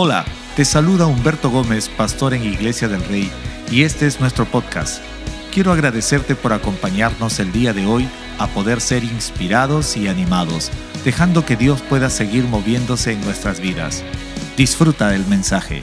Hola, te saluda Humberto Gómez, pastor en Iglesia del Rey, y este es nuestro podcast. Quiero agradecerte por acompañarnos el día de hoy a poder ser inspirados y animados, dejando que Dios pueda seguir moviéndose en nuestras vidas. Disfruta del mensaje.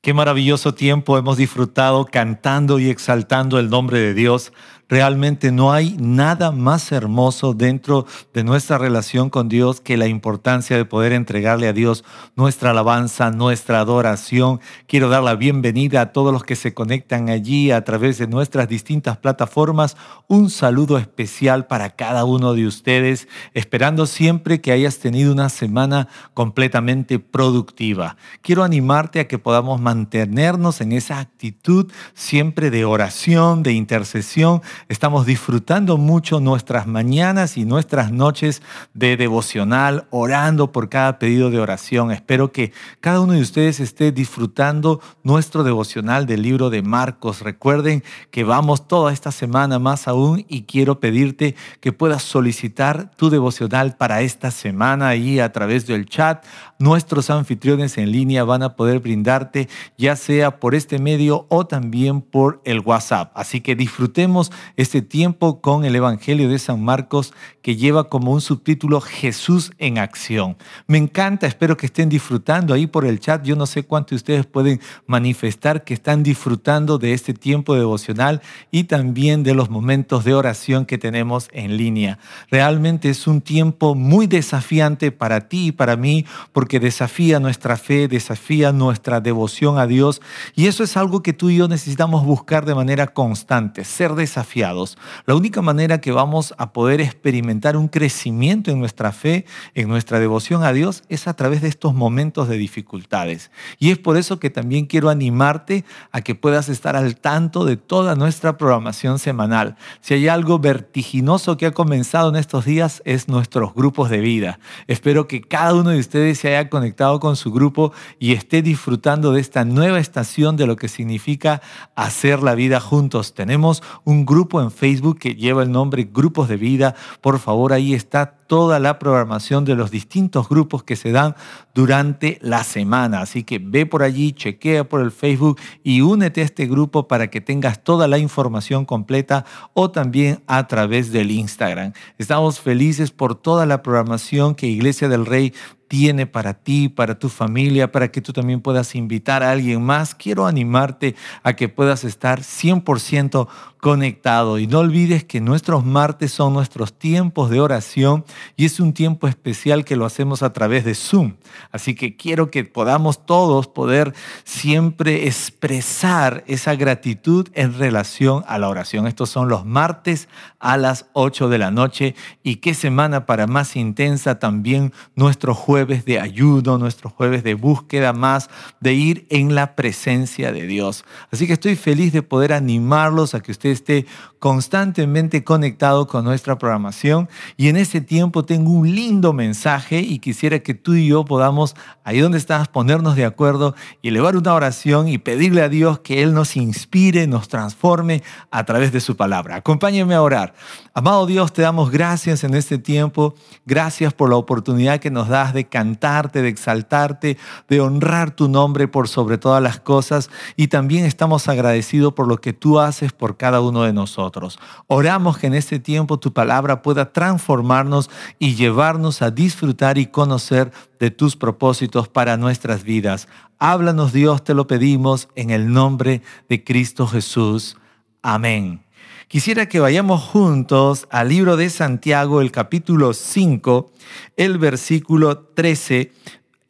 Qué maravilloso tiempo hemos disfrutado cantando y exaltando el nombre de Dios Realmente no hay nada más hermoso dentro de nuestra relación con Dios que la importancia de poder entregarle a Dios nuestra alabanza, nuestra adoración. Quiero dar la bienvenida a todos los que se conectan allí a través de nuestras distintas plataformas. Un saludo especial para cada uno de ustedes, esperando siempre que hayas tenido una semana completamente productiva. Quiero animarte a que podamos mantenernos en esa actitud siempre de oración, de intercesión, Estamos disfrutando mucho nuestras mañanas y nuestras noches de devocional, orando por cada pedido de oración. Espero que cada uno de ustedes esté disfrutando nuestro devocional del libro de Marcos. Recuerden que vamos toda esta semana más aún y quiero pedirte que puedas solicitar tu devocional para esta semana ahí a través del chat. Nuestros anfitriones en línea van a poder brindarte ya sea por este medio o también por el WhatsApp. Así que disfrutemos este tiempo con el Evangelio de San Marcos que lleva como un subtítulo Jesús en acción. Me encanta, espero que estén disfrutando ahí por el chat. Yo no sé cuántos de ustedes pueden manifestar que están disfrutando de este tiempo devocional y también de los momentos de oración que tenemos en línea. Realmente es un tiempo muy desafiante para ti y para mí porque desafía nuestra fe, desafía nuestra devoción a Dios y eso es algo que tú y yo necesitamos buscar de manera constante, ser desafiados la única manera que vamos a poder experimentar un crecimiento en nuestra fe, en nuestra devoción a Dios, es a través de estos momentos de dificultades. Y es por eso que también quiero animarte a que puedas estar al tanto de toda nuestra programación semanal. Si hay algo vertiginoso que ha comenzado en estos días es nuestros grupos de vida. Espero que cada uno de ustedes se haya conectado con su grupo y esté disfrutando de esta nueva estación de lo que significa hacer la vida juntos. Tenemos un grupo en Facebook que lleva el nombre Grupos de Vida. Por favor, ahí está toda la programación de los distintos grupos que se dan durante la semana. Así que ve por allí, chequea por el Facebook y únete a este grupo para que tengas toda la información completa o también a través del Instagram. Estamos felices por toda la programación que Iglesia del Rey tiene para ti, para tu familia, para que tú también puedas invitar a alguien más. Quiero animarte a que puedas estar 100% conectado y no olvides que nuestros martes son nuestros tiempos de oración y es un tiempo especial que lo hacemos a través de Zoom. Así que quiero que podamos todos poder siempre expresar esa gratitud en relación a la oración. Estos son los martes a las 8 de la noche y qué semana para más intensa también nuestro jueves de ayuno, nuestro jueves de búsqueda más, de ir en la presencia de Dios. Así que estoy feliz de poder animarlos a que usted esté constantemente conectado con nuestra programación y en ese tiempo tengo un lindo mensaje y quisiera que tú y yo podamos, ahí donde estás, ponernos de acuerdo y elevar una oración y pedirle a Dios que Él nos inspire, nos transforme a través de su palabra. Acompáñeme a orar. Amado Dios, te damos gracias en este tiempo. Gracias por la oportunidad que nos das de cantarte, de exaltarte, de honrar tu nombre por sobre todas las cosas y también estamos agradecidos por lo que tú haces por cada uno de nosotros. Oramos que en este tiempo tu palabra pueda transformarnos y llevarnos a disfrutar y conocer de tus propósitos para nuestras vidas. Háblanos Dios, te lo pedimos en el nombre de Cristo Jesús. Amén. Quisiera que vayamos juntos al libro de Santiago, el capítulo 5, el versículo 13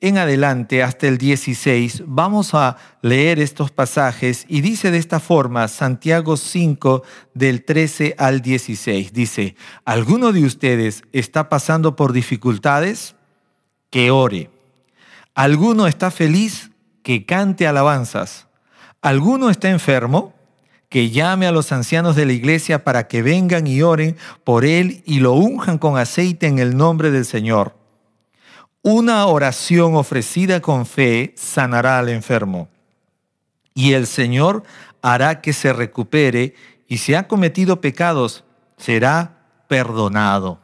en adelante hasta el 16, vamos a leer estos pasajes y dice de esta forma, Santiago 5 del 13 al 16, dice, ¿alguno de ustedes está pasando por dificultades? Que ore. ¿Alguno está feliz? Que cante alabanzas. ¿Alguno está enfermo? Que llame a los ancianos de la iglesia para que vengan y oren por él y lo unjan con aceite en el nombre del Señor una oración ofrecida con fe sanará al enfermo y el Señor hará que se recupere y si ha cometido pecados será perdonado.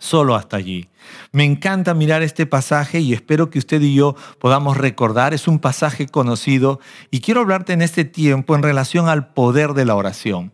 Solo hasta allí. Me encanta mirar este pasaje y espero que usted y yo podamos recordar. Es un pasaje conocido y quiero hablarte en este tiempo en relación al poder de la oración.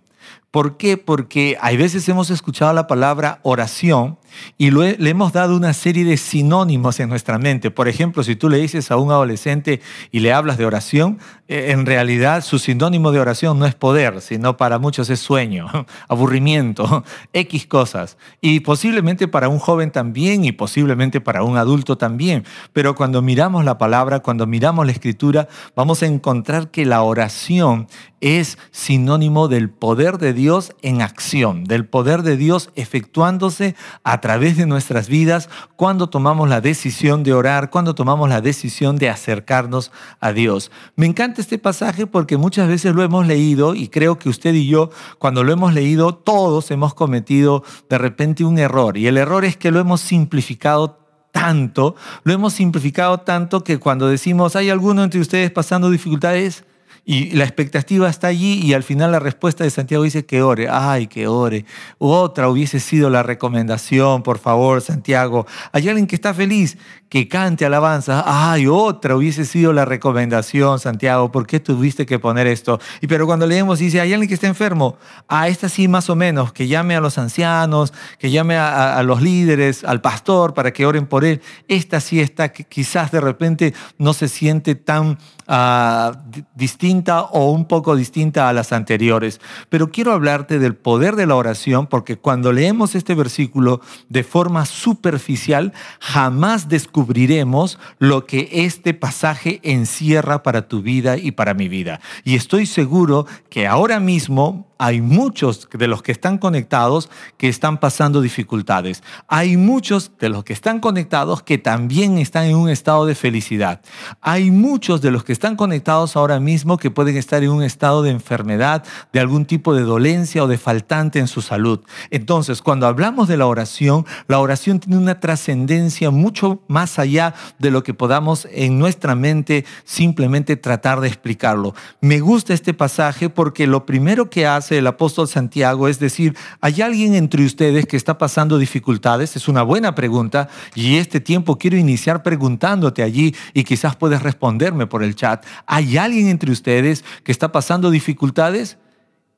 ¿Por qué? Porque hay veces hemos escuchado la palabra oración y le hemos dado una serie de sinónimos en nuestra mente. Por ejemplo, si tú le dices a un adolescente y le hablas de oración, eh, en realidad su sinónimo de oración no es poder, sino para muchos es sueño, aburrimiento, X cosas. Y posiblemente para un joven también y posiblemente para un adulto también. Pero cuando miramos la palabra, cuando miramos la escritura, vamos a encontrar que la oración es sinónimo del poder de Dios en acción, del poder de Dios efectuándose a través de nuestras vidas cuando tomamos la decisión de orar, cuando tomamos la decisión de acercarnos a Dios. Me encanta este pasaje porque muchas veces lo hemos leído y creo que usted y yo, cuando lo hemos leído, todos hemos cometido de repente un error. Y el error es que lo hemos simplificado tanto, lo hemos simplificado tanto que cuando decimos, ¿hay alguno entre ustedes pasando dificultades? Y la expectativa está allí y al final la respuesta de Santiago dice que ore. Ay, que ore. Otra hubiese sido la recomendación, por favor, Santiago. Hay alguien que está feliz, que cante alabanza. Ay, otra hubiese sido la recomendación, Santiago. ¿Por qué tuviste que poner esto? Y pero cuando leemos dice, hay alguien que está enfermo. Ah, esta sí más o menos, que llame a los ancianos, que llame a, a los líderes, al pastor para que oren por él. Esta sí está, que quizás de repente no se siente tan Ah, distinta o un poco distinta a las anteriores. Pero quiero hablarte del poder de la oración porque cuando leemos este versículo de forma superficial, jamás descubriremos lo que este pasaje encierra para tu vida y para mi vida. Y estoy seguro que ahora mismo hay muchos de los que están conectados que están pasando dificultades. Hay muchos de los que están conectados que también están en un estado de felicidad. Hay muchos de los que están conectados ahora mismo que pueden estar en un estado de enfermedad, de algún tipo de dolencia o de faltante en su salud. Entonces, cuando hablamos de la oración, la oración tiene una trascendencia mucho más allá de lo que podamos en nuestra mente simplemente tratar de explicarlo. Me gusta este pasaje porque lo primero que hace el apóstol Santiago es decir, ¿hay alguien entre ustedes que está pasando dificultades? Es una buena pregunta y este tiempo quiero iniciar preguntándote allí y quizás puedes responderme por el chat. ¿Hay alguien entre ustedes que está pasando dificultades?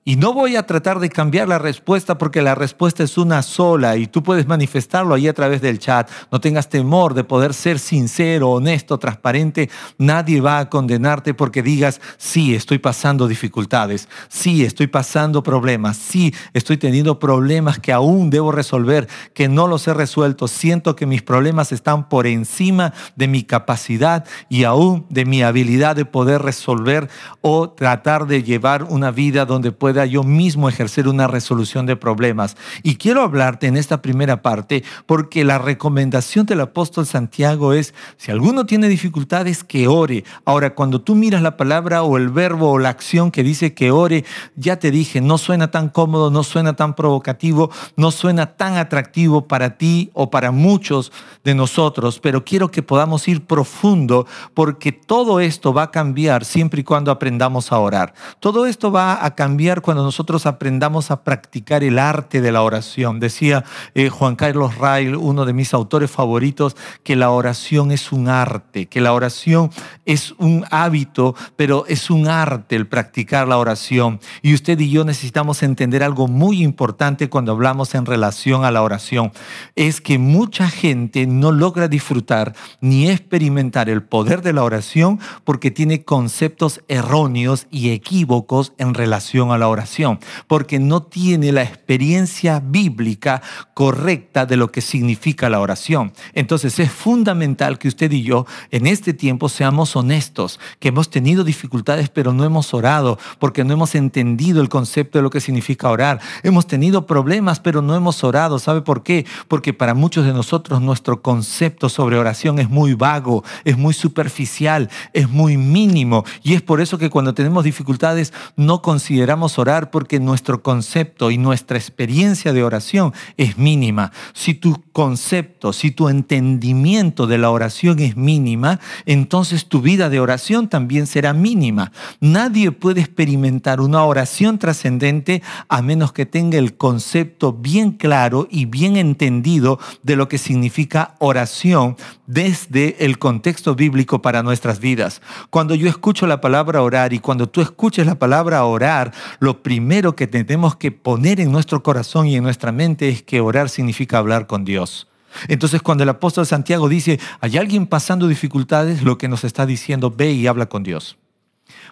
Y no voy a tratar de cambiar la respuesta porque la respuesta es una sola y tú puedes manifestarlo ahí a través del chat. No tengas temor de poder ser sincero, honesto, transparente. Nadie va a condenarte porque digas, sí, estoy pasando dificultades, sí, estoy pasando problemas, sí, estoy teniendo problemas que aún debo resolver, que no los he resuelto. Siento que mis problemas están por encima de mi capacidad y aún de mi habilidad de poder resolver o tratar de llevar una vida donde pueda yo mismo ejercer una resolución de problemas. Y quiero hablarte en esta primera parte porque la recomendación del apóstol Santiago es, si alguno tiene dificultades, que ore. Ahora, cuando tú miras la palabra o el verbo o la acción que dice que ore, ya te dije, no suena tan cómodo, no suena tan provocativo, no suena tan atractivo para ti o para muchos de nosotros, pero quiero que podamos ir profundo porque todo esto va a cambiar siempre y cuando aprendamos a orar. Todo esto va a cambiar cuando nosotros aprendamos a practicar el arte de la oración. Decía eh, Juan Carlos Rail, uno de mis autores favoritos, que la oración es un arte, que la oración es un hábito, pero es un arte el practicar la oración. Y usted y yo necesitamos entender algo muy importante cuando hablamos en relación a la oración. Es que mucha gente no logra disfrutar ni experimentar el poder de la oración porque tiene conceptos erróneos y equívocos en relación a la oración porque no tiene la experiencia bíblica correcta de lo que significa la oración. Entonces es fundamental que usted y yo en este tiempo seamos honestos, que hemos tenido dificultades pero no hemos orado porque no hemos entendido el concepto de lo que significa orar. Hemos tenido problemas pero no hemos orado. ¿Sabe por qué? Porque para muchos de nosotros nuestro concepto sobre oración es muy vago, es muy superficial, es muy mínimo y es por eso que cuando tenemos dificultades no consideramos orar porque nuestro concepto y nuestra experiencia de oración es mínima. Si tu concepto, si tu entendimiento de la oración es mínima, entonces tu vida de oración también será mínima. Nadie puede experimentar una oración trascendente a menos que tenga el concepto bien claro y bien entendido de lo que significa oración desde el contexto bíblico para nuestras vidas. Cuando yo escucho la palabra orar y cuando tú escuches la palabra orar, primero que tenemos que poner en nuestro corazón y en nuestra mente es que orar significa hablar con Dios. Entonces cuando el apóstol Santiago dice, hay alguien pasando dificultades, lo que nos está diciendo, ve y habla con Dios.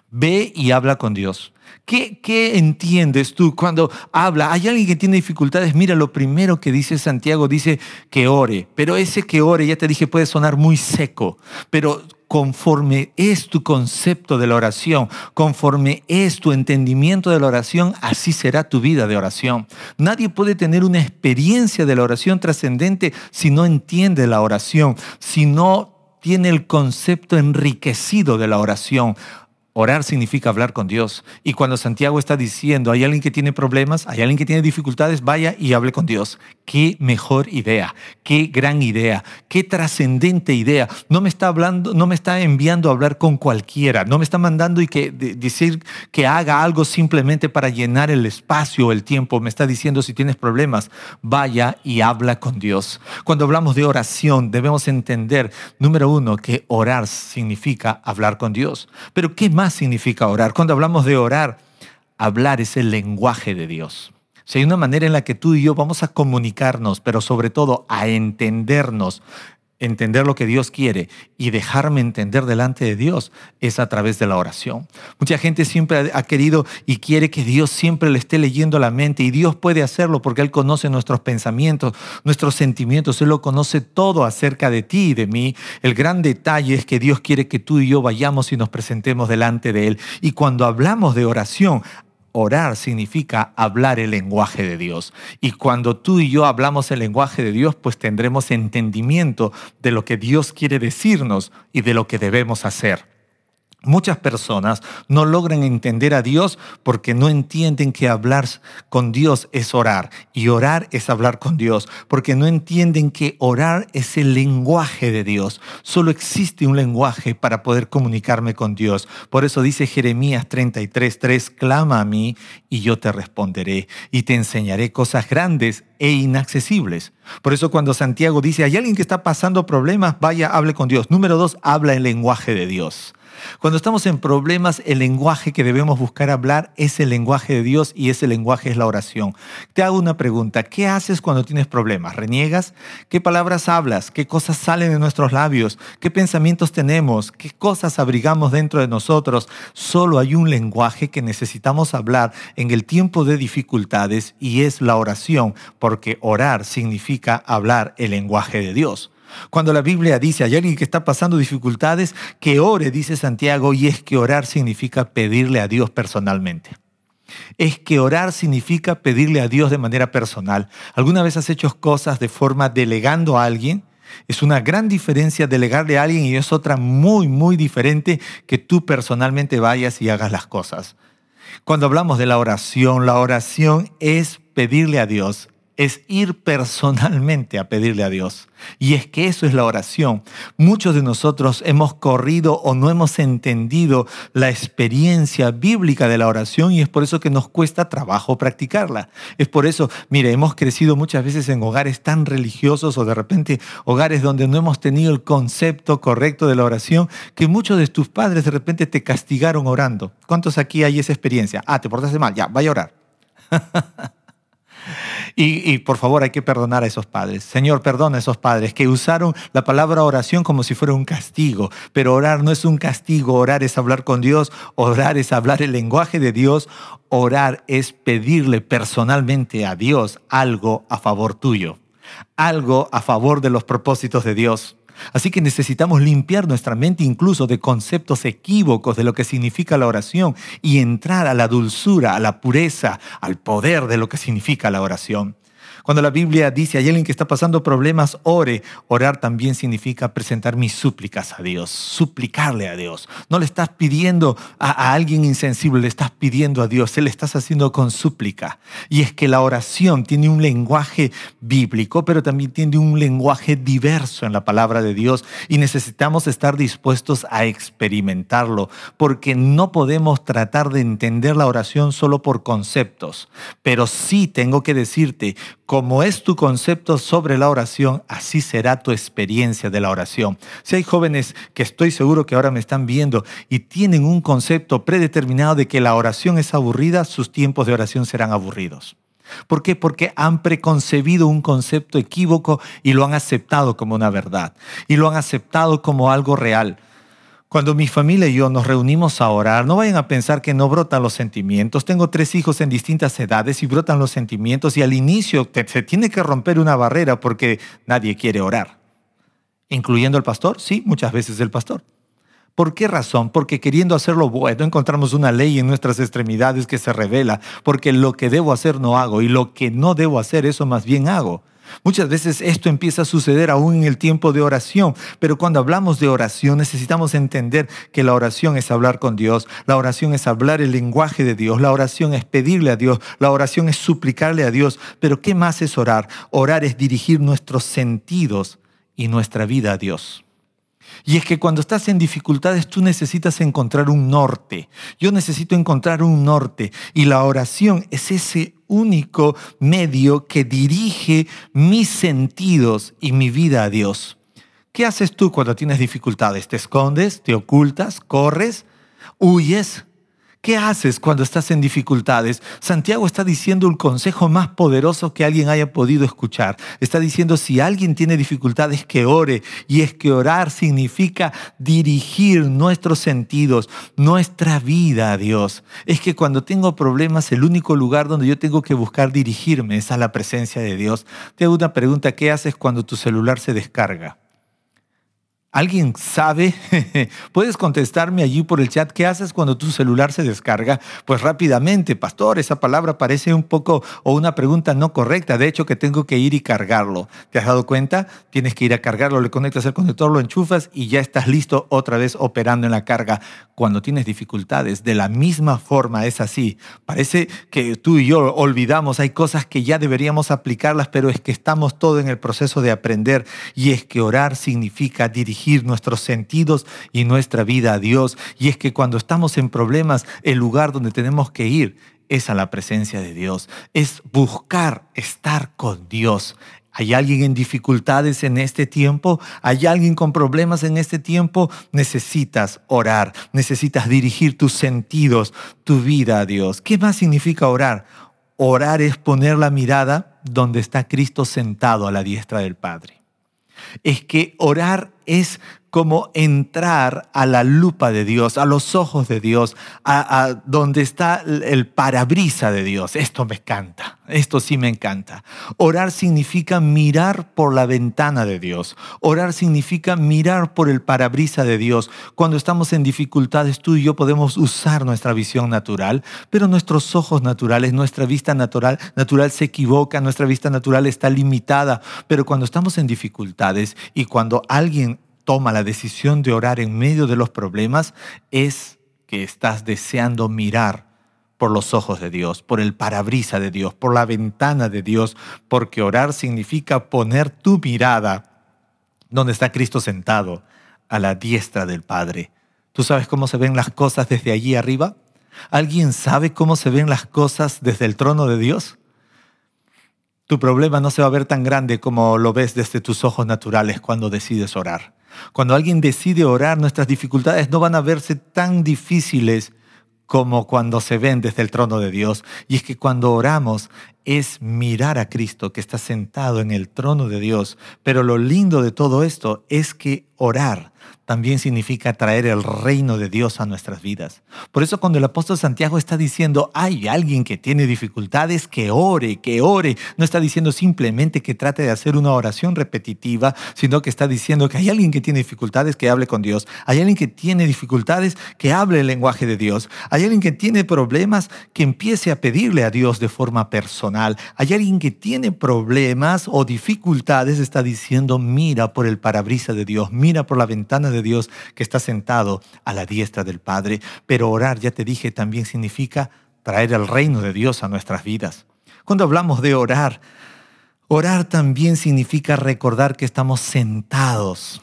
Ve y habla con Dios. ¿Qué, ¿Qué, entiendes tú cuando habla? Hay alguien que tiene dificultades. Mira, lo primero que dice Santiago dice que ore, pero ese que ore, ya te dije, puede sonar muy seco, pero conforme es tu concepto de la oración, conforme es tu entendimiento de la oración, así será tu vida de oración. Nadie puede tener una experiencia de la oración trascendente si no entiende la oración, si no tiene el concepto enriquecido de la oración. Orar significa hablar con Dios. Y cuando Santiago está diciendo, hay alguien que tiene problemas, hay alguien que tiene dificultades, vaya y hable con Dios. Qué mejor idea, qué gran idea, qué trascendente idea. No me está hablando, no me está enviando a hablar con cualquiera, no me está mandando y que decir que haga algo simplemente para llenar el espacio o el tiempo. Me está diciendo si tienes problemas, vaya y habla con Dios. Cuando hablamos de oración, debemos entender, número uno, que orar significa hablar con Dios. Pero ¿qué más significa orar. Cuando hablamos de orar, hablar es el lenguaje de Dios. Si hay una manera en la que tú y yo vamos a comunicarnos, pero sobre todo a entendernos entender lo que Dios quiere y dejarme entender delante de Dios es a través de la oración. Mucha gente siempre ha querido y quiere que Dios siempre le esté leyendo la mente y Dios puede hacerlo porque Él conoce nuestros pensamientos, nuestros sentimientos, Él lo conoce todo acerca de ti y de mí. El gran detalle es que Dios quiere que tú y yo vayamos y nos presentemos delante de Él. Y cuando hablamos de oración, Orar significa hablar el lenguaje de Dios. Y cuando tú y yo hablamos el lenguaje de Dios, pues tendremos entendimiento de lo que Dios quiere decirnos y de lo que debemos hacer. Muchas personas no logran entender a Dios porque no entienden que hablar con Dios es orar y orar es hablar con Dios, porque no entienden que orar es el lenguaje de Dios. Solo existe un lenguaje para poder comunicarme con Dios. Por eso dice Jeremías 33:3, clama a mí y yo te responderé y te enseñaré cosas grandes e inaccesibles. Por eso cuando Santiago dice, hay alguien que está pasando problemas, vaya, hable con Dios. Número dos, habla el lenguaje de Dios. Cuando estamos en problemas, el lenguaje que debemos buscar hablar es el lenguaje de Dios y ese lenguaje es la oración. Te hago una pregunta, ¿qué haces cuando tienes problemas? ¿Reniegas? ¿Qué palabras hablas? ¿Qué cosas salen de nuestros labios? ¿Qué pensamientos tenemos? ¿Qué cosas abrigamos dentro de nosotros? Solo hay un lenguaje que necesitamos hablar en el tiempo de dificultades y es la oración, porque orar significa hablar el lenguaje de Dios. Cuando la Biblia dice, hay alguien que está pasando dificultades, que ore, dice Santiago, y es que orar significa pedirle a Dios personalmente. Es que orar significa pedirle a Dios de manera personal. ¿Alguna vez has hecho cosas de forma delegando a alguien? Es una gran diferencia delegarle a alguien y es otra muy, muy diferente que tú personalmente vayas y hagas las cosas. Cuando hablamos de la oración, la oración es pedirle a Dios es ir personalmente a pedirle a Dios. Y es que eso es la oración. Muchos de nosotros hemos corrido o no hemos entendido la experiencia bíblica de la oración y es por eso que nos cuesta trabajo practicarla. Es por eso, mire, hemos crecido muchas veces en hogares tan religiosos o de repente hogares donde no hemos tenido el concepto correcto de la oración que muchos de tus padres de repente te castigaron orando. ¿Cuántos aquí hay esa experiencia? Ah, te portaste mal, ya, vaya a orar. Y, por favor hay que perdonar a esos padres. Señor, perdona a esos padres que usaron la palabra oración como si fuera un castigo. Pero orar no es un castigo, orar es hablar con Dios, orar es hablar el lenguaje de Dios, orar es pedirle personalmente a Dios algo a favor tuyo, algo a favor de los propósitos de Dios. Así que necesitamos limpiar nuestra mente incluso de conceptos equívocos de lo que significa la oración y entrar a la dulzura, a la pureza, al poder de lo que significa la oración. Cuando la Biblia dice hay alguien que está pasando problemas, ore. Orar también significa presentar mis súplicas a Dios, suplicarle a Dios. No le estás pidiendo a, a alguien insensible, le estás pidiendo a Dios, se le estás haciendo con súplica. Y es que la oración tiene un lenguaje bíblico, pero también tiene un lenguaje diverso en la palabra de Dios y necesitamos estar dispuestos a experimentarlo, porque no podemos tratar de entender la oración solo por conceptos, pero sí tengo que decirte, como es tu concepto sobre la oración, así será tu experiencia de la oración. Si hay jóvenes que estoy seguro que ahora me están viendo y tienen un concepto predeterminado de que la oración es aburrida, sus tiempos de oración serán aburridos. ¿Por qué? Porque han preconcebido un concepto equívoco y lo han aceptado como una verdad y lo han aceptado como algo real. Cuando mi familia y yo nos reunimos a orar, no vayan a pensar que no brotan los sentimientos. Tengo tres hijos en distintas edades y brotan los sentimientos y al inicio se tiene que romper una barrera porque nadie quiere orar. ¿Incluyendo el pastor? Sí, muchas veces el pastor. ¿Por qué razón? Porque queriendo hacerlo bueno encontramos una ley en nuestras extremidades que se revela, porque lo que debo hacer no hago y lo que no debo hacer eso más bien hago. Muchas veces esto empieza a suceder aún en el tiempo de oración, pero cuando hablamos de oración necesitamos entender que la oración es hablar con Dios, la oración es hablar el lenguaje de Dios, la oración es pedirle a Dios, la oración es suplicarle a Dios, pero ¿qué más es orar? Orar es dirigir nuestros sentidos y nuestra vida a Dios. Y es que cuando estás en dificultades tú necesitas encontrar un norte. Yo necesito encontrar un norte y la oración es ese único medio que dirige mis sentidos y mi vida a Dios. ¿Qué haces tú cuando tienes dificultades? ¿Te escondes? ¿Te ocultas? ¿Corres? ¿Huyes? ¿Qué haces cuando estás en dificultades? Santiago está diciendo el consejo más poderoso que alguien haya podido escuchar. Está diciendo si alguien tiene dificultades que ore. Y es que orar significa dirigir nuestros sentidos, nuestra vida a Dios. Es que cuando tengo problemas, el único lugar donde yo tengo que buscar dirigirme es a la presencia de Dios. Te hago una pregunta, ¿qué haces cuando tu celular se descarga? ¿Alguien sabe? Puedes contestarme allí por el chat. ¿Qué haces cuando tu celular se descarga? Pues rápidamente, pastor, esa palabra parece un poco o una pregunta no correcta. De hecho, que tengo que ir y cargarlo. ¿Te has dado cuenta? Tienes que ir a cargarlo, le conectas el conector, lo enchufas y ya estás listo otra vez operando en la carga. Cuando tienes dificultades, de la misma forma es así. Parece que tú y yo olvidamos, hay cosas que ya deberíamos aplicarlas, pero es que estamos todo en el proceso de aprender y es que orar significa dirigir nuestros sentidos y nuestra vida a Dios. Y es que cuando estamos en problemas, el lugar donde tenemos que ir es a la presencia de Dios, es buscar estar con Dios. ¿Hay alguien en dificultades en este tiempo? ¿Hay alguien con problemas en este tiempo? Necesitas orar, necesitas dirigir tus sentidos, tu vida a Dios. ¿Qué más significa orar? Orar es poner la mirada donde está Cristo sentado a la diestra del Padre. Es que orar es como entrar a la lupa de Dios, a los ojos de Dios, a, donde está el parabrisa de Dios. Esto me encanta, esto sí me encanta. Orar significa mirar por la ventana de Dios. Orar significa mirar por el parabrisa de Dios. Cuando estamos en dificultades, tú y yo podemos usar nuestra visión natural, pero nuestros ojos naturales, nuestra vista natural, natural se equivoca, nuestra vista natural está limitada. Pero cuando estamos en dificultades y cuando alguien toma la decisión de orar en medio de los problemas es que estás deseando mirar por los ojos de Dios, por el parabrisa de Dios, por la ventana de Dios, porque orar significa poner tu mirada donde está Cristo sentado, a la diestra del Padre. ¿Tú sabes cómo se ven las cosas desde allí arriba? ¿Alguien sabe cómo se ven las cosas desde el trono de Dios? Tu problema no se va a ver tan grande como lo ves desde tus ojos naturales cuando decides orar. Cuando alguien decide orar, nuestras dificultades no van a verse tan difíciles como cuando se ven desde el trono de Dios. Y es que cuando oramos es mirar a Cristo que está sentado en el trono de Dios. Pero lo lindo de todo esto es que orar también significa traer el reino de Dios a nuestras vidas. Por eso cuando el apóstol Santiago está diciendo, hay alguien que tiene dificultades, que ore, que ore, no está diciendo simplemente que trate de hacer una oración repetitiva, sino que está diciendo que hay alguien que tiene dificultades, que hable con Dios. Hay alguien que tiene dificultades, que hable el lenguaje de Dios. Hay alguien que tiene problemas, que empiece a pedirle a Dios de forma personal Hay alguien que tiene problemas o dificultades, está diciendo, mira por el parabrisa de Dios, mira por la ventana de Dios que está sentado a la diestra del Padre. Pero orar, ya te dije, también significa traer el reino de Dios a nuestras vidas. Cuando hablamos de orar, orar también significa recordar que estamos sentados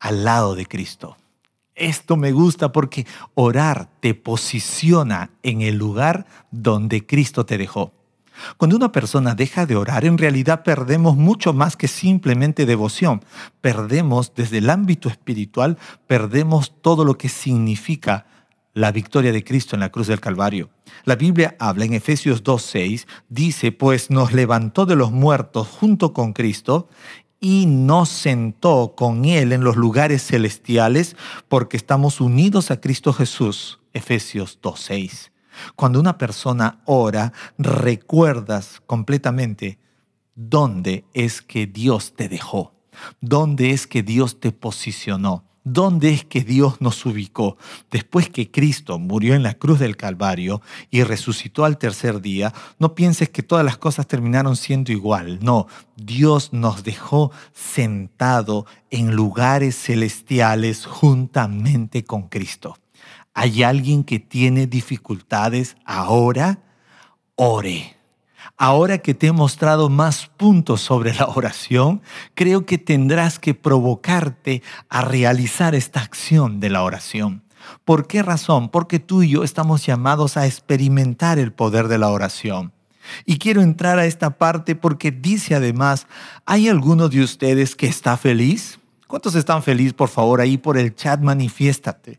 al lado de Cristo. Esto me gusta porque orar te posiciona en el lugar donde Cristo te dejó. Cuando una persona deja de orar, en realidad perdemos mucho más que simplemente devoción. Perdemos desde el ámbito espiritual, perdemos todo lo que significa la victoria de Cristo en la cruz del Calvario. La Biblia habla en Efesios 2.6, dice, pues nos levantó de los muertos junto con Cristo y nos sentó con Él en los lugares celestiales porque estamos unidos a Cristo Jesús. Efesios 2.6. Cuando una persona ora, recuerdas completamente dónde es que Dios te dejó, dónde es que Dios te posicionó. ¿Dónde es que Dios nos ubicó? Después que Cristo murió en la cruz del Calvario y resucitó al tercer día, no pienses que todas las cosas terminaron siendo igual. No, Dios nos dejó sentado en lugares celestiales juntamente con Cristo. ¿Hay alguien que tiene dificultades ahora? Ore. Ahora que te he mostrado más puntos sobre la oración, creo que tendrás que provocarte a realizar esta acción de la oración. ¿Por qué razón? Porque tú y yo estamos llamados a experimentar el poder de la oración. Y quiero entrar a esta parte porque dice además, ¿hay alguno de ustedes que está feliz? ¿Cuántos están felices? Por favor, ahí por el chat manifiéstate.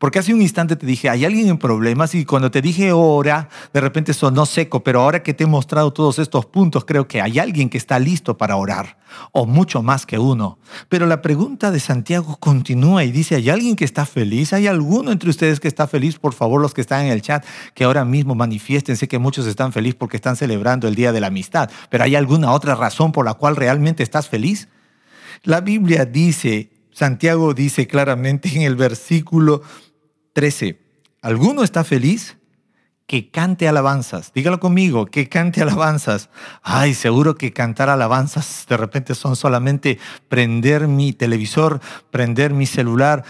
Porque hace un instante te dije, hay alguien en problemas y cuando te dije ora, de repente sonó seco, pero ahora que te he mostrado todos estos puntos, creo que hay alguien que está listo para orar, o mucho más que uno. Pero la pregunta de Santiago continúa y dice, ¿hay alguien que está feliz? ¿Hay alguno entre ustedes que está feliz? Por favor, los que están en el chat, que ahora mismo manifiesten. Sé que muchos están felices porque están celebrando el Día de la Amistad, pero ¿hay alguna otra razón por la cual realmente estás feliz? La Biblia dice Santiago dice claramente en el versículo 13, ¿alguno está feliz? Que cante alabanzas. Dígalo conmigo, que cante alabanzas. Ay, seguro que cantar alabanzas de repente son solamente prender mi televisor, prender mi celular,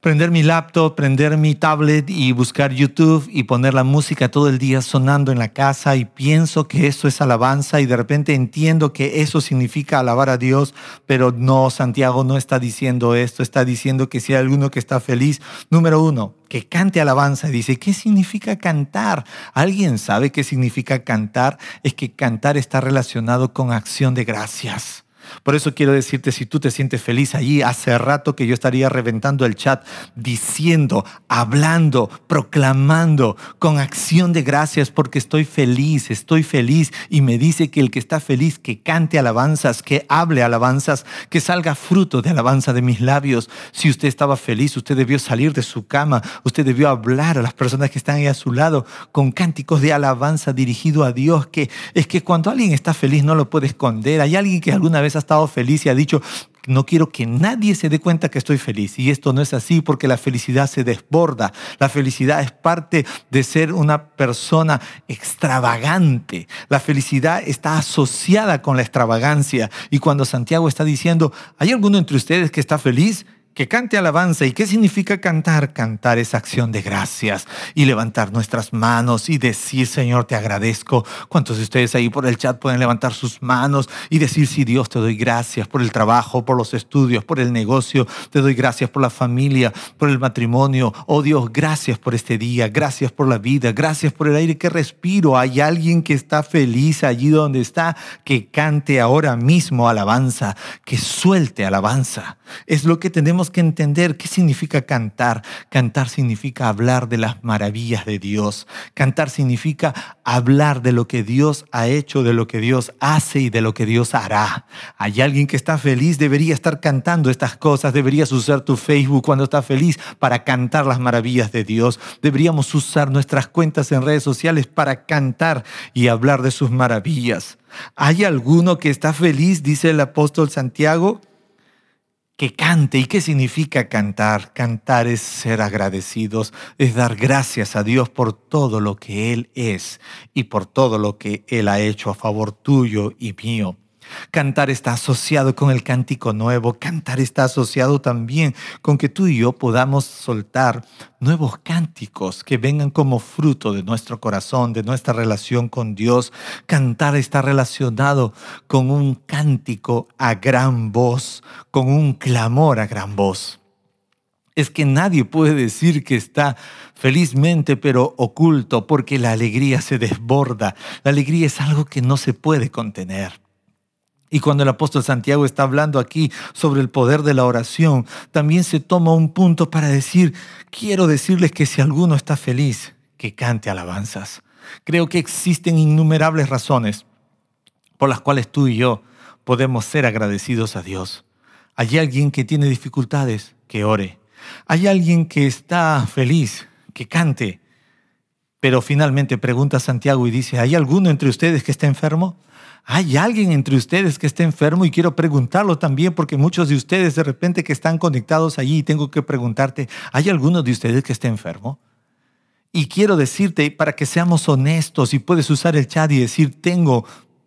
prender mi laptop, prender mi tablet y buscar YouTube y poner la música todo el día sonando en la casa y pienso que eso es alabanza y de repente entiendo que eso significa alabar a Dios, pero no, Santiago no está diciendo esto, está diciendo que si hay alguno que está feliz, número uno, que cante alabanza. Dice, ¿qué significa cantar? ¿Alguien sabe qué significa cantar? Es que cantar está relacionado con acción de gracias. Por eso quiero decirte, si tú te sientes feliz allí, hace rato que yo estaría reventando el chat diciendo, hablando, proclamando con acción de gracias porque estoy feliz, estoy feliz. Y me dice que el que está feliz, que cante alabanzas, que hable alabanzas, que salga fruto de alabanza de mis labios. Si usted estaba feliz, usted debió salir de su cama, usted debió hablar a las personas que están ahí a su lado con cánticos de alabanza dirigido a Dios, que es que cuando alguien está feliz no lo puede esconder. Hay alguien que alguna vez ha estado feliz y ha dicho, no quiero que nadie se dé cuenta que estoy feliz. Y esto no es así porque la felicidad se desborda. La felicidad es parte de ser una persona extravagante. La felicidad está asociada con la extravagancia. Y cuando Santiago está diciendo, ¿hay alguno entre ustedes que está feliz? Que cante alabanza. ¿Y qué significa cantar? Cantar es acción de gracias y levantar nuestras manos y decir, Señor, te agradezco. ¿Cuántos de ustedes ahí por el chat pueden levantar sus manos y decir, sí, Dios, te doy gracias por el trabajo, por los estudios, por el negocio, te doy gracias por la familia, por el matrimonio. Oh Dios, gracias por este día, gracias por la vida, gracias por el aire que respiro. Hay alguien que está feliz allí donde está, que cante ahora mismo alabanza, que suelte alabanza. Es lo que tenemos que entender qué significa cantar. Cantar significa hablar de las maravillas de Dios. Cantar significa hablar de lo que Dios ha hecho, de lo que Dios hace y de lo que Dios hará. Hay alguien que está feliz, debería estar cantando estas cosas. Deberías usar tu Facebook cuando está feliz para cantar las maravillas de Dios. Deberíamos usar nuestras cuentas en redes sociales para cantar y hablar de sus maravillas. ¿Hay alguno que está feliz, dice el apóstol Santiago? Que cante. ¿Y qué significa cantar? Cantar es ser agradecidos, es dar gracias a Dios por todo lo que Él es y por todo lo que Él ha hecho a favor tuyo y mío. Cantar está asociado con el cántico nuevo, cantar está asociado también con que tú y yo podamos soltar nuevos cánticos que vengan como fruto de nuestro corazón, de nuestra relación con Dios. Cantar está relacionado con un cántico a gran voz, con un clamor a gran voz. Es que nadie puede decir que está felizmente pero oculto porque la alegría se desborda. La alegría es algo que no se puede contener. Y cuando el apóstol Santiago está hablando aquí sobre el poder de la oración, también se toma un punto para decir, quiero decirles que si alguno está feliz, que cante alabanzas. Creo que existen innumerables razones por las cuales tú y yo podemos ser agradecidos a Dios. Hay alguien que tiene dificultades, que ore. Hay alguien que está feliz, que cante. Pero finalmente pregunta Santiago y dice, ¿hay alguno entre ustedes que esté enfermo? ¿Hay alguien entre ustedes que esté enfermo? Y quiero preguntarlo también porque muchos de ustedes de repente que están conectados allí, tengo que preguntarte, ¿hay alguno de ustedes que esté enfermo? Y quiero decirte, para que seamos honestos y puedes usar el chat y decir, tengo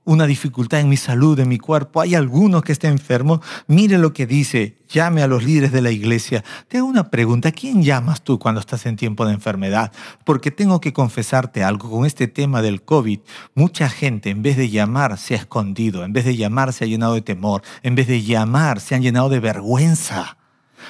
una dificultad en mi salud, en mi cuerpo, hay alguno que esté enfermo, mire lo que dice, llame a los líderes de la iglesia. Te hago una pregunta, ¿quién llamas tú cuando estás en tiempo de enfermedad? Porque tengo que confesarte algo, con este tema del COVID, mucha gente en vez de llamar se ha escondido, en vez de llamar se ha llenado de temor, en vez de llamar se han llenado de vergüenza.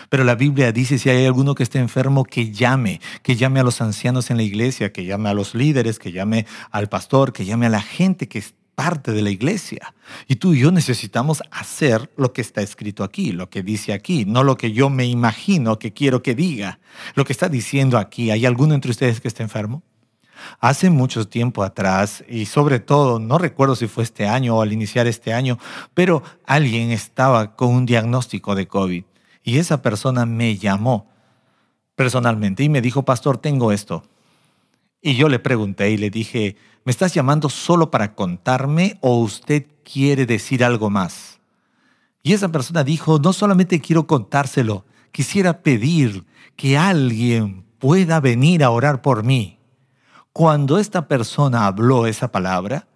Pero la Biblia dice, si hay alguno que esté enfermo, que llame, que llame a los ancianos en la iglesia, que llame a los líderes, que llame al pastor, que llame a la gente que está parte de la iglesia. Y tú y yo necesitamos hacer lo que está escrito aquí, lo que dice aquí, no lo que yo me imagino que quiero que diga. Lo que está diciendo aquí, ¿hay alguno entre ustedes que esté enfermo? Hace mucho tiempo atrás, y sobre todo, no recuerdo si fue este año o al iniciar este año, pero alguien estaba con un diagnóstico de COVID y esa persona me llamó personalmente y me dijo, pastor, tengo esto. Y yo le pregunté y le dije, ¿me estás llamando solo para contarme o usted quiere decir algo más? Y esa persona dijo, no solamente quiero contárselo, quisiera pedir que alguien pueda venir a orar por mí. Cuando esta persona habló esa palabra,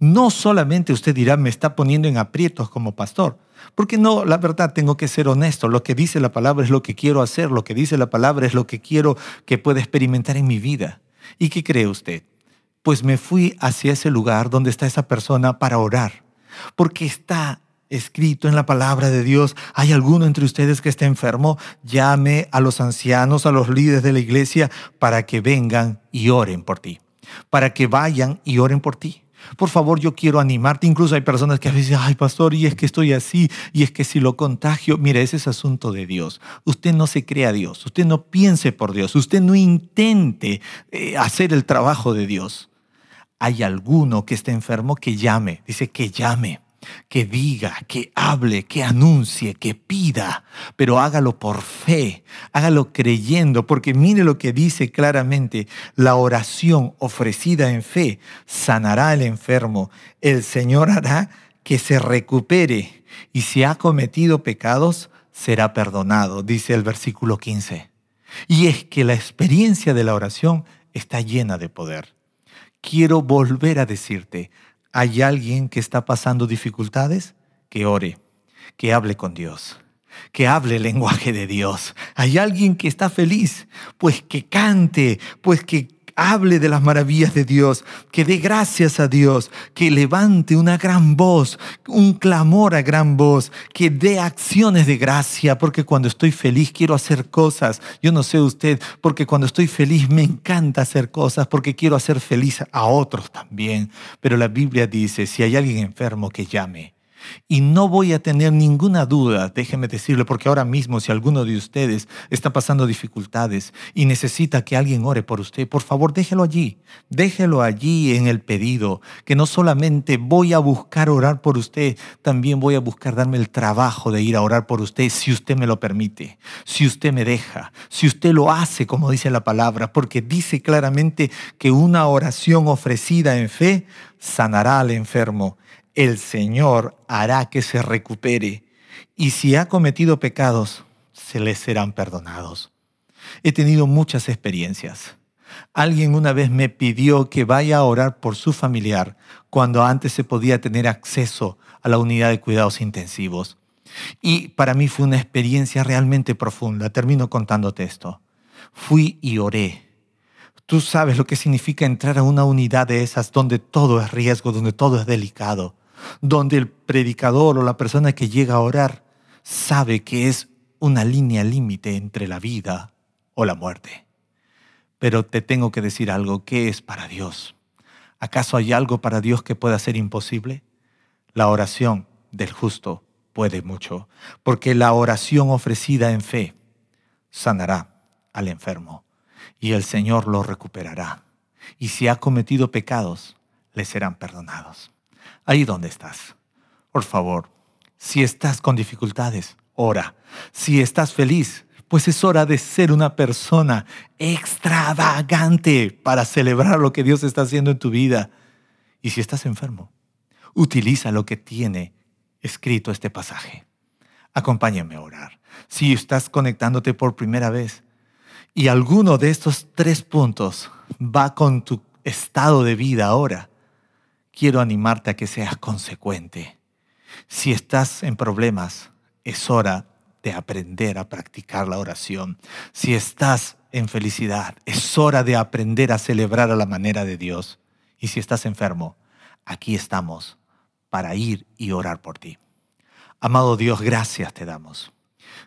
no solamente usted dirá, me está poniendo en aprietos como pastor, porque no, la verdad, tengo que ser honesto. Lo que dice la palabra es lo que quiero hacer, lo que dice la palabra es lo que quiero que pueda experimentar en mi vida. ¿Y qué cree usted? Pues me fui hacia ese lugar donde está esa persona para orar, porque está escrito en la palabra de Dios, ¿hay alguno entre ustedes que esté enfermo? Llame a los ancianos, a los líderes de la iglesia, para que vengan y oren por ti, para que vayan y oren por ti. Por favor, yo quiero animarte. Incluso hay personas que a veces, ay, pastor, y es que estoy así, y es que si lo contagio, mire, ese es asunto de Dios. Usted no se crea Dios, usted no piense por Dios, usted no intente eh, hacer el trabajo de Dios. Hay alguno que esté enfermo que llame, dice que llame que diga, que hable, que anuncie, que pida, pero hágalo por fe, hágalo creyendo, porque mire lo que dice claramente, la oración ofrecida en fe sanará al enfermo, el Señor hará que se recupere y si ha cometido pecados, será perdonado, dice el versículo 15. Y es que la experiencia de la oración está llena de poder. Quiero volver a decirte, ¿Hay alguien que está pasando dificultades? Que ore, que hable con Dios, que hable el lenguaje de Dios. ¿Hay alguien que está feliz? Pues que cante, pues que hable de las maravillas de Dios, que dé gracias a Dios, que levante una gran voz, un clamor a gran voz, que dé acciones de gracia, porque cuando estoy feliz quiero hacer cosas. Yo no sé usted, porque cuando estoy feliz me encanta hacer cosas, porque quiero hacer feliz a otros también. Pero la Biblia dice, si hay alguien enfermo, que llame y no voy a tener ninguna duda, déjeme decirle, porque ahora mismo si alguno de ustedes está pasando dificultades y necesita que alguien ore por usted, por favor déjelo allí, déjelo allí en el pedido, que no solamente voy a buscar orar por usted, también voy a buscar darme el trabajo de ir a orar por usted si usted me lo permite, si usted me deja, si usted lo hace como dice la palabra, porque dice claramente que una oración ofrecida en fe sanará al enfermo el Señor hará que se recupere. y si ha cometido pecados, se les serán perdonados. He tenido muchas experiencias. Alguien una vez me pidió que vaya a orar por su familiar cuando antes se podía tener acceso a la unidad de cuidados intensivos. Y para mí fue una experiencia realmente profunda. Termino contándote esto. Fui y oré. Tú sabes lo que significa entrar a una unidad de esas donde todo es riesgo, donde todo es delicado, donde el predicador o la persona que llega a orar sabe que es una línea límite entre la vida o la muerte. Pero te tengo que decir algo, ¿qué es para Dios? ¿Acaso hay algo para Dios que pueda ser imposible? La oración del justo puede mucho, porque la oración ofrecida en fe sanará al enfermo y el Señor lo recuperará. Y si ha cometido pecados, le serán perdonados. Ahí donde estás. Por favor, si estás con dificultades, ora. Si estás feliz, pues es hora de ser una persona extravagante para celebrar lo que Dios está haciendo en tu vida. Y si estás enfermo, utiliza lo que tiene escrito este pasaje. Acompáñame a orar. Si estás conectándote por primera vez y alguno de estos tres puntos va con tu estado de vida ahora, quiero animarte a que seas consecuente. Si estás en problemas, es hora de aprender a practicar la oración. Si estás en felicidad, es hora de aprender a celebrar a la manera de Dios. Y si estás enfermo, aquí estamos para ir y orar por ti. Amado Dios, gracias te damos.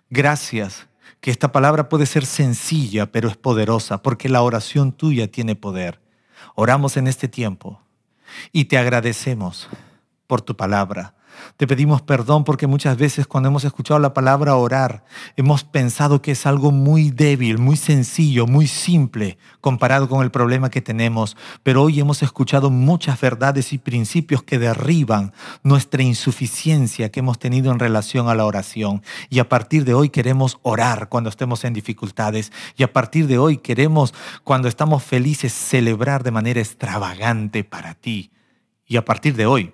Gracias que esta palabra puede ser sencilla, pero es poderosa, porque la oración tuya tiene poder. Oramos en este tiempo y te agradecemos por tu palabra. Te pedimos perdón porque muchas veces cuando hemos escuchado la palabra orar, hemos pensado que es algo muy débil, muy sencillo, muy simple comparado con el problema que tenemos. Pero hoy hemos escuchado muchas verdades y principios que derriban nuestra insuficiencia que hemos tenido en relación a la oración. Y a partir de hoy queremos orar cuando estemos en dificultades. Y a partir de hoy queremos, cuando estamos felices, celebrar de manera extravagante para ti. Y a partir de hoy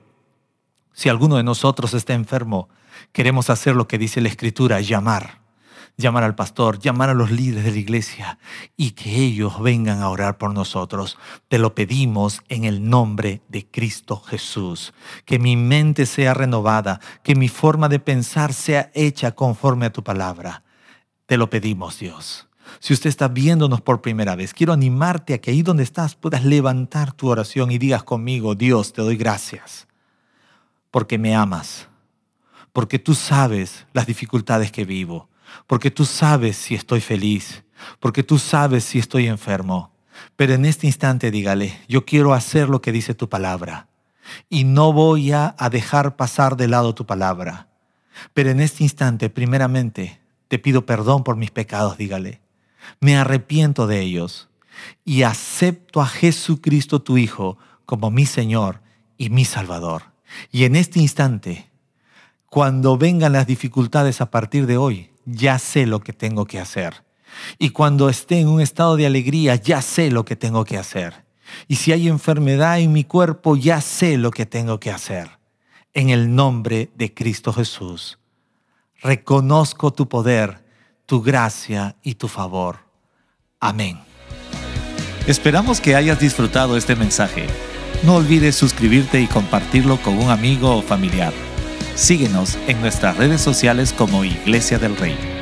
si alguno de nosotros está enfermo, queremos hacer lo que dice la Escritura, llamar. Llamar al pastor, llamar a los líderes de la iglesia y que ellos vengan a orar por nosotros. Te lo pedimos en el nombre de Cristo Jesús. Que mi mente sea renovada, que mi forma de pensar sea hecha conforme a tu palabra. Te lo pedimos, Dios. Si usted está viéndonos por primera vez, quiero animarte a que ahí donde estás puedas levantar tu oración y digas conmigo, Dios, te doy gracias porque me amas, porque tú sabes las dificultades que vivo, porque tú sabes si estoy feliz, porque tú sabes si estoy enfermo. Pero en este instante dígale, yo quiero hacer lo que dice tu palabra y no voy a, dejar pasar de lado tu palabra. Pero en este instante, primeramente, te pido perdón por mis pecados, dígale. Me arrepiento de ellos y acepto a Jesucristo tu Hijo como mi Señor y mi Salvador. Y en este instante, cuando vengan las dificultades a partir de hoy, ya sé lo que tengo que hacer. Y cuando esté en un estado de alegría, ya sé lo que tengo que hacer. Y si hay enfermedad en mi cuerpo, ya sé lo que tengo que hacer. En el nombre de Cristo Jesús. Reconozco tu poder, tu gracia y tu favor. Amén. Esperamos que hayas disfrutado este mensaje. No olvides suscribirte y compartirlo con un amigo o familiar. Síguenos en nuestras redes sociales como Iglesia del Rey.